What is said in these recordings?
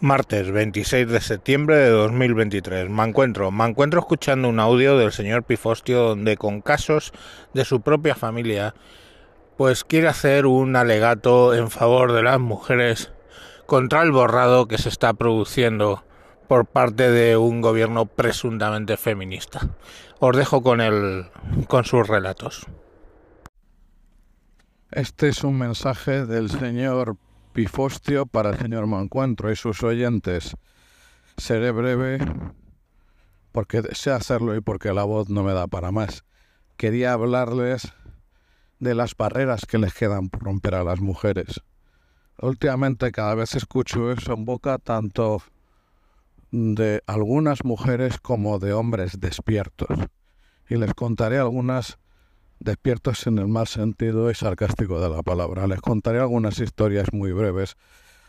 Martes 26 de septiembre de 2023. Me encuentro, me encuentro escuchando un audio del señor Pifostio donde con casos de su propia familia pues quiere hacer un alegato en favor de las mujeres contra el borrado que se está produciendo por parte de un gobierno presuntamente feminista. Os dejo con el con sus relatos. Este es un mensaje del señor Pifostio para el señor Mancuentro y sus oyentes. Seré breve porque sé hacerlo y porque la voz no me da para más. Quería hablarles de las barreras que les quedan por romper a las mujeres. Últimamente cada vez escucho eso en boca tanto de algunas mujeres como de hombres despiertos. Y les contaré algunas despiertos en el mal sentido y sarcástico de la palabra. Les contaré algunas historias muy breves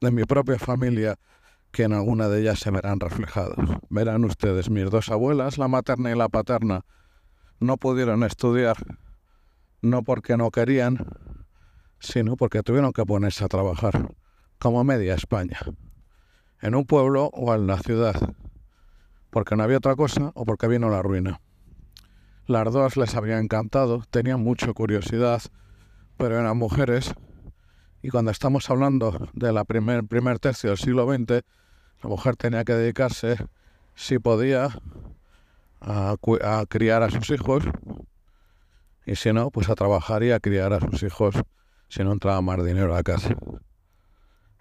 de mi propia familia que en alguna de ellas se verán reflejadas. Verán ustedes, mis dos abuelas, la materna y la paterna, no pudieron estudiar, no porque no querían, sino porque tuvieron que ponerse a trabajar, como media España, en un pueblo o en la ciudad, porque no había otra cosa o porque vino la ruina. Las dos les habría encantado, tenían mucha curiosidad, pero eran mujeres. Y cuando estamos hablando de la primer, primer tercio del siglo XX, la mujer tenía que dedicarse, si podía, a, a criar a sus hijos, y si no, pues a trabajar y a criar a sus hijos si no entraba más dinero a casa.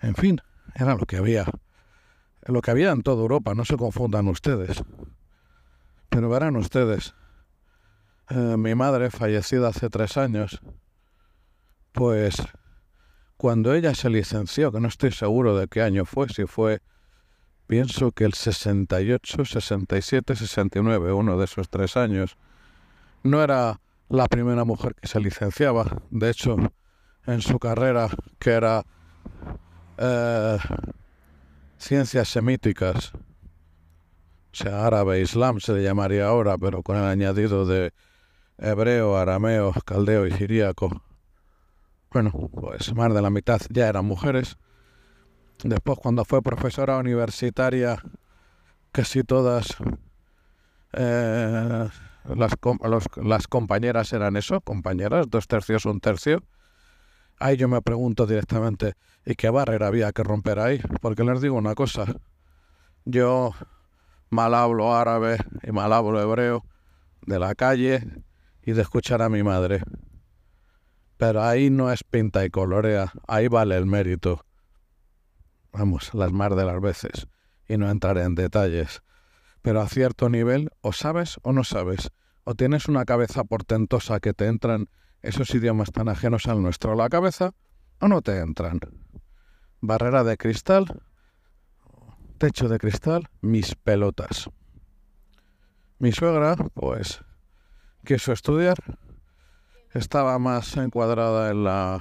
En fin, era lo que había. Lo que había en toda Europa, no se confundan ustedes. Pero verán ustedes, eh, mi madre, fallecida hace tres años, pues cuando ella se licenció, que no estoy seguro de qué año fue, si fue, pienso que el 68, 67, 69, uno de esos tres años, no era la primera mujer que se licenciaba. De hecho, en su carrera, que era eh, ciencias semíticas, o sea, árabe, islam se le llamaría ahora, pero con el añadido de hebreo, arameo, caldeo y siríaco. Bueno, pues más de la mitad ya eran mujeres. Después, cuando fue profesora universitaria, casi todas eh, las, las compañeras eran eso, compañeras, dos tercios, un tercio. Ahí yo me pregunto directamente, ¿y qué barrera había que romper ahí? Porque les digo una cosa, yo mal hablo árabe y mal hablo hebreo de la calle y de escuchar a mi madre. Pero ahí no es pinta y colorea, ahí vale el mérito. Vamos, las más de las veces, y no entraré en detalles. Pero a cierto nivel, o sabes o no sabes, o tienes una cabeza portentosa que te entran esos idiomas tan ajenos al nuestro a la cabeza, o no te entran. Barrera de cristal, techo de cristal, mis pelotas. Mi suegra, pues, quiso estudiar, estaba más encuadrada en la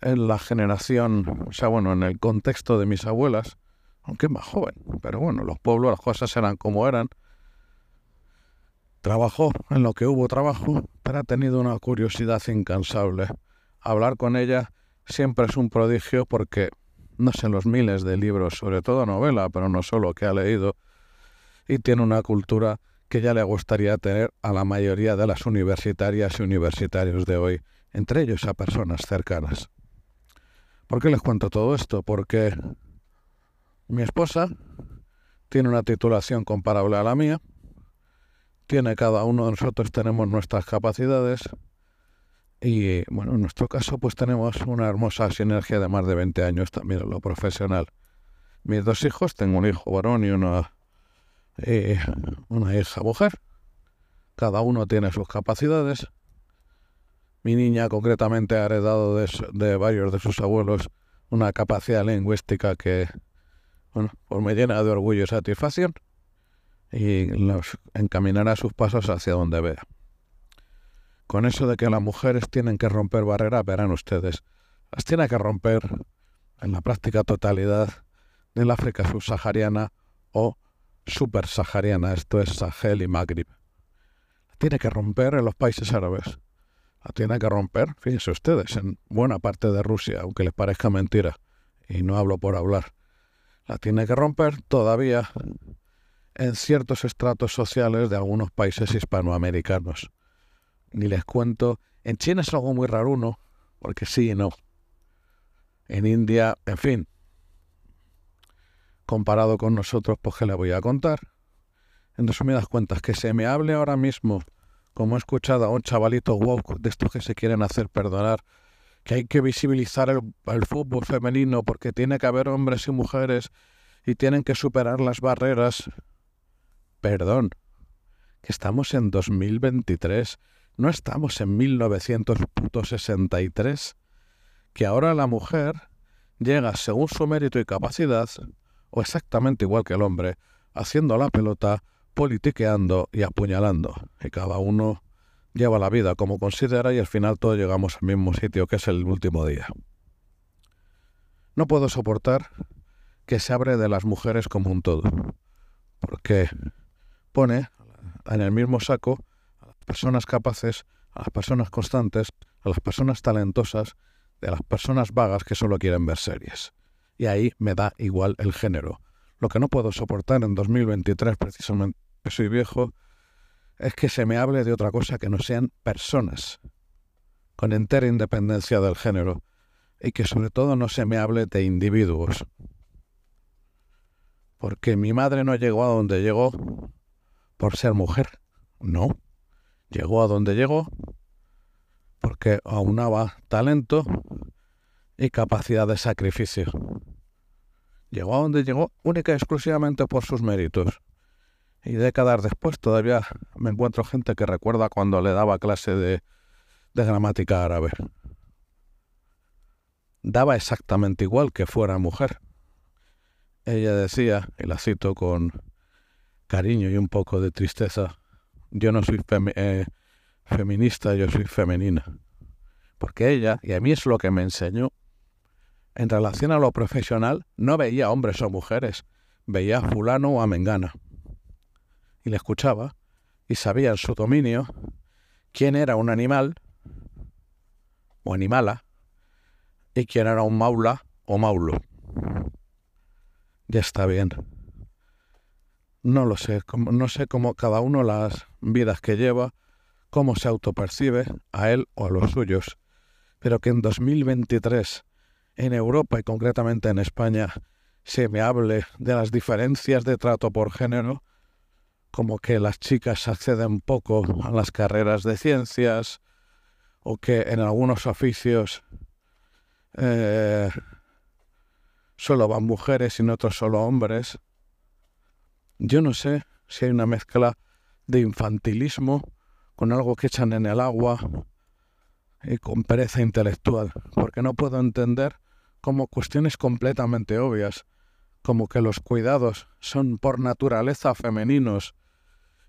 en la generación, o sea, bueno, en el contexto de mis abuelas, aunque más joven, pero bueno, los pueblos, las cosas eran como eran. Trabajó en lo que hubo trabajo, pero ha tenido una curiosidad incansable. Hablar con ella siempre es un prodigio porque no sé los miles de libros, sobre todo novela, pero no solo que ha leído, y tiene una cultura que ya le gustaría tener a la mayoría de las universitarias y universitarios de hoy, entre ellos a personas cercanas. ¿Por qué les cuento todo esto? Porque mi esposa tiene una titulación comparable a la mía, tiene cada uno de nosotros tenemos nuestras capacidades y bueno, en nuestro caso pues tenemos una hermosa sinergia de más de 20 años también en lo profesional. Mis dos hijos, tengo un hijo varón y una eh, una hija mujer. Cada uno tiene sus capacidades. Mi niña concretamente ha heredado de, varios de sus abuelos una capacidad lingüística que bueno, pues me llena de orgullo y satisfacción y los encaminará sus pasos hacia donde vea. Con eso de que las mujeres tienen que romper barreras, verán ustedes, las tiene que romper en la práctica totalidad del África subsahariana o sahariana, esto es Sahel y Maghrib. La tiene que romper en los países árabes. La tiene que romper, fíjense ustedes, en buena parte de Rusia, aunque les parezca mentira, y no hablo por hablar. la tiene que romper todavía en ciertos estratos sociales de algunos países hispanoamericanos. Ni les cuento, en China es algo muy raro uno, porque sí y no. En India, en fin, comparado con nosotros, pues le voy a contar. En resumidas cuentas, que se me hable ahora mismo, como he escuchado a un chavalito woke de estos que se quieren hacer perdonar, que hay que visibilizar el, el, fútbol femenino porque tiene que haber hombres y mujeres y tienen que superar las barreras. Perdón, que estamos en 2023, no estamos en 1963, que ahora la mujer llega según su mérito y capacidad o exactamente igual que el hombre, haciendo la pelota, politiqueando y apuñalando. Y cada uno lleva la vida como considera y al final todos llegamos al mismo sitio que es el último día. No puedo soportar que se abre de las mujeres como un todo, porque pone en el mismo saco a las personas capaces, a las personas constantes, a las personas talentosas, de las personas vagas que solo quieren ver series y ahí me da igual el género. Lo que no puedo soportar en 2023, precisamente que soy viejo, es que se me hable de otra cosa que no sean personas, con entera independencia del género, y que sobre todo no se me hable de individuos. Porque mi madre no llegó a donde llegó por ser mujer, no. Llegó a donde llegó porque aunaba talento y capacidad de sacrificio. Llegó a donde llegó única y exclusivamente por sus méritos. Y décadas después todavía me encuentro gente que recuerda cuando le daba clase de, de gramática árabe. Daba exactamente igual que fuera mujer. Ella decía, y la cito con cariño y un poco de tristeza, yo no soy eh, feminista, yo soy femenina. Porque ella, y a mí es lo que me enseñó, en relación a lo profesional, no veía hombres o mujeres, veía a fulano o a mengana. Y le escuchaba y sabía en su dominio quién era un animal o animala y quién era un maula o maulo. Ya está bien. No lo sé, no sé cómo cada uno las vidas que lleva, cómo se autopercibe a él o a los suyos, pero que en 2023 en Europa y concretamente en España se me hable de las diferencias de trato por género, como que las chicas acceden poco a las carreras de ciencias o que en algunos oficios eh, solo van mujeres y en otros solo hombres. Yo no sé si hay una mezcla de infantilismo con algo que echan en el agua y con pereza intelectual, porque no puedo entender como cuestiones completamente obvias, como que los cuidados son por naturaleza femeninos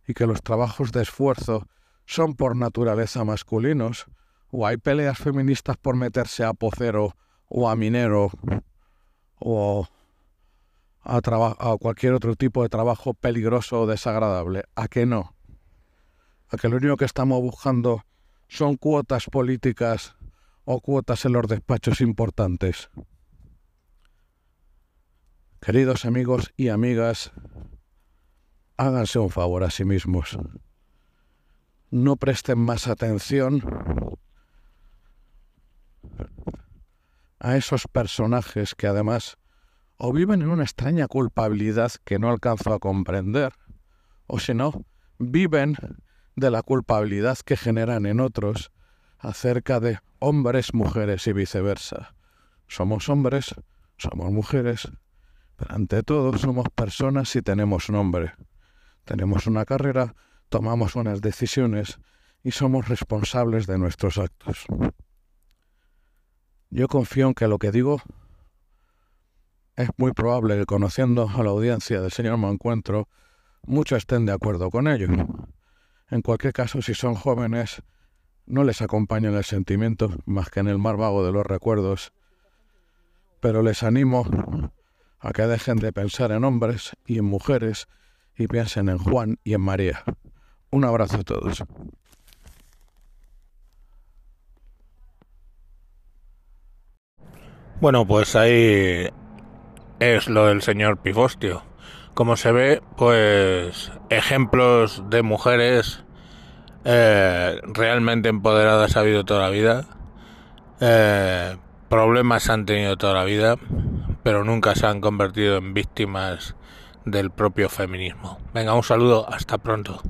y que los trabajos de esfuerzo son por naturaleza masculinos, o hay peleas feministas por meterse a pocero o a minero o a, a cualquier otro tipo de trabajo peligroso o desagradable. ¿A qué no? A que lo único que estamos buscando son cuotas políticas o cuotas en los despachos importantes. Queridos amigos y amigas, háganse un favor a sí mismos. No presten más atención a esos personajes que además o viven en una extraña culpabilidad que no alcanzo a comprender, o si no, viven de la culpabilidad que generan en otros acerca de hombres, mujeres y viceversa. Somos hombres, somos mujeres, pero ante todo somos personas y tenemos nombre. Tenemos una carrera, tomamos unas decisiones y somos responsables de nuestros actos. Yo confío en que lo que digo es muy probable que conociendo a la audiencia del señor Mancuentro, muchos estén de acuerdo con ello. En cualquier caso, si son jóvenes, no les acompaño en el sentimiento más que en el mar vago de los recuerdos, pero les animo a que dejen de pensar en hombres y en mujeres y piensen en Juan y en María. Un abrazo a todos. Bueno, pues ahí es lo del señor Pifostio. Como se ve, pues ejemplos de mujeres eh, realmente empoderadas ha habido toda la vida. Eh, problemas han tenido toda la vida, pero nunca se han convertido en víctimas del propio feminismo. Venga, un saludo, hasta pronto.